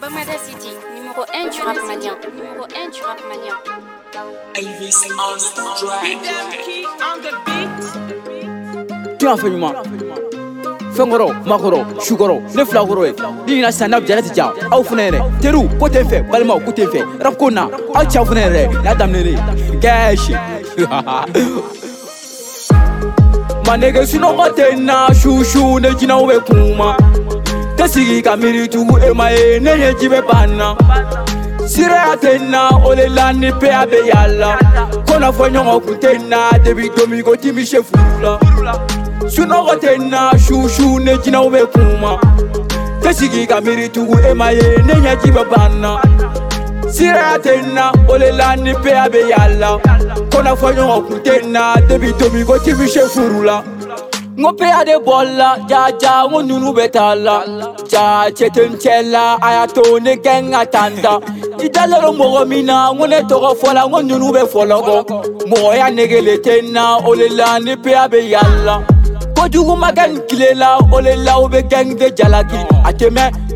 Bamada City, numéro 1 du rap malien. Numéro 1 du rap malien. Elvis on the Kira fɛ ɲuman fɛnkɔrɔ makɔrɔ sukɔrɔ ne filakɔrɔ ye ni ɲina sisan n'a bi jala ti ja aw fɛnɛ yɛrɛ teriw ko tɛ n fɛ balimaw ko tɛ n fɛ rap ko na aw cɛw fɛnɛ yɛrɛ n'a daminɛ de gɛɛsi ma nege sinɔgɔ tɛ na susu ne jinaw bɛ kun Te sigi ka miiri jugu e ma ye ne ɲɛji bɛ banna Siraya tɛ n na o le la ni peya bɛ y'a la Kɔnɔfɔɲɔgɔn kun tɛ n na debi don min ko dimi se furu la Sunɔgɔ tɛ n na su su ne jinɛw bɛ kun ma Te sigi ka miiri jugu e ma ye ne ɲɛji bɛ banna siraya tɛ n na o le la ni peya bɛ y'a la kɔnɔfɔɲɔgɔn kun tɛ n na debi domi ko tibi se furu la de Ngopeyade bolla, jaja ngununu betala Ja chetunchela, ayatone genga tanda Ijalero mogo mina, ngune togo fola, ngununu be fologo Mogo ya negele tena, olela ni peya be yalla Kojugu magan kilela, olela ube gang de jalaki Ateme,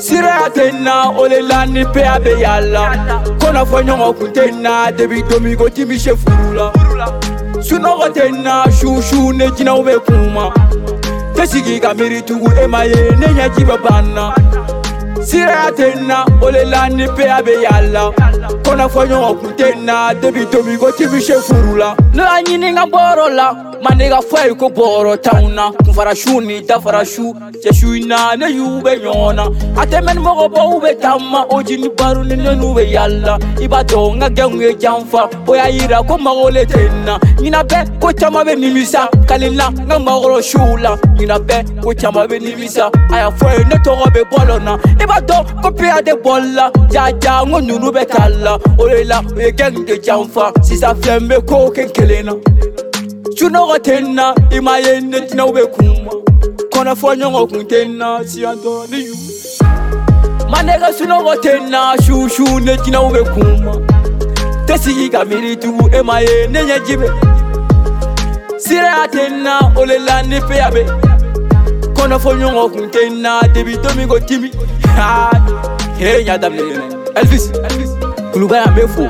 sira tɛ n na o le la ni peya bɛ y'a la kɔnɔfɔɲɔgɔn kun tɛ n na debi domi ko dimi se furu la sunɔgɔ tɛ n na susu ne jinɛw bɛ kun ma tɛ sigi ka miiri tugu e ma ye ne ɲɛji bɛ ban na sira tɛ n na o le la ni peya bɛ y'a la kɔnɔfɔɲɔgɔn kun tɛ n na debi domi ko dimi se furu la ne la ɲini ka bɔyɔrɔ la. manega fwai ko bɔrɔ tanw na kunfarasiw ni dafarasiw cɛsiw na ne y'u bɛ ɲɔgɔn na a tɛmɛni mɔgɔbɔw bɛ taama o jini baru ni ne n'u bɛ yalla i b'a dɔn n ka gɛnw ye janfa o y'a yira ko mago le tɛ n na ɲina bɛɛ ko caaman bɛ nimisa kalila n ka makɔrɔsiw la ɲina bɛɛ ko caaman bɛ nimisa a y'a fɔ ye ne tɔgɔ bɛ bɔlɔ na i b'a dɔn ko peya de bɔlila jaja n ko nunu bɛ ta la o de la u ye gɛn de janfa sisan filɛ n bɛ kow kɛ kelen na Chunoga tena, ima yene tina ube kuma Kona fanya ngoku tena, si antoni yu Manega sunoga tena, shushu ne tina ube kuma Tesi ika miritu, ema yene nyajibe Sira tena, olela nepe yabe Kona fanya ngoku tena, debi domingo timi Hey, nyadam lele Elvis, Elvis Kulubaya mefo,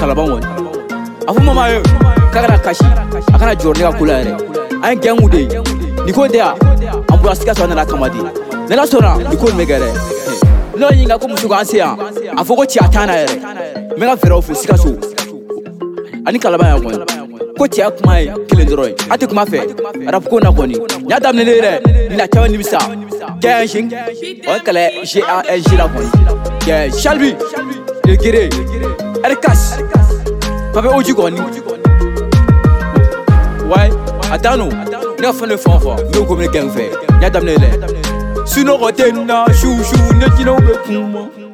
kalaban wani Afu mama yo k'a kana kasi a jɔrɔ ne ka ko la yɛrɛ an ye gɛngu de ye comme ko tɛ yan an bɔra sikaso an nana kama de ni ala sɔnna ko bɛ kɛ n'o ye ɲininka ko muso k'an se yan a fɔ ko na yɛrɛ n bɛ ka fɛɛrɛw fo sikaso ani n y'a yɛrɛ caman nimisa o la oji Ouais, nous ne le fanfa, nous comme le gang fait, y'a les. le lait. Sinon, chou chouchou, ne t'y le moi.